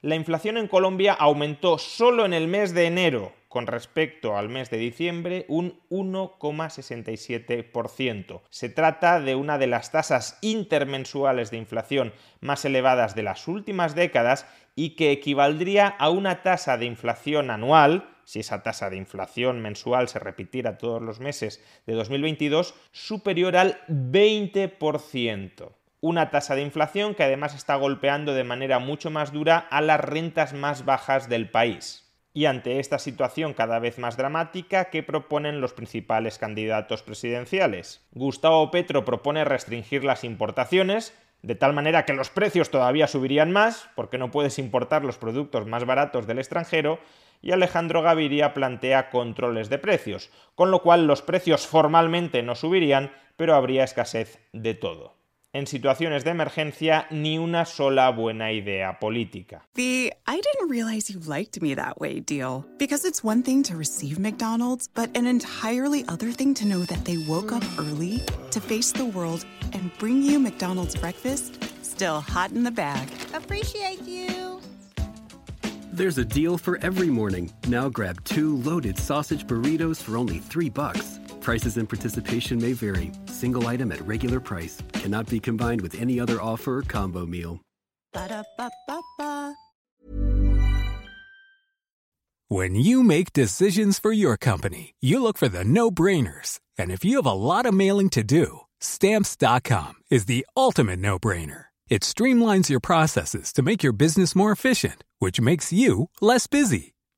La inflación en Colombia aumentó solo en el mes de enero con respecto al mes de diciembre un 1,67%. Se trata de una de las tasas intermensuales de inflación más elevadas de las últimas décadas y que equivaldría a una tasa de inflación anual, si esa tasa de inflación mensual se repitiera todos los meses de 2022, superior al 20% una tasa de inflación que además está golpeando de manera mucho más dura a las rentas más bajas del país. Y ante esta situación cada vez más dramática, ¿qué proponen los principales candidatos presidenciales? Gustavo Petro propone restringir las importaciones, de tal manera que los precios todavía subirían más, porque no puedes importar los productos más baratos del extranjero, y Alejandro Gaviria plantea controles de precios, con lo cual los precios formalmente no subirían, pero habría escasez de todo. En situaciones de emergencia ni una sola buena idea política. The I didn't realize you liked me that way deal. Because it's one thing to receive McDonald's, but an entirely other thing to know that they woke up early to face the world and bring you McDonald's breakfast still hot in the bag. Appreciate you. There's a deal for every morning. Now grab two loaded sausage burritos for only three bucks. Prices and participation may vary. Single item at regular price cannot be combined with any other offer or combo meal. Ba-da-ba-ba-ba. When you make decisions for your company, you look for the no brainers. And if you have a lot of mailing to do, stamps.com is the ultimate no brainer. It streamlines your processes to make your business more efficient, which makes you less busy.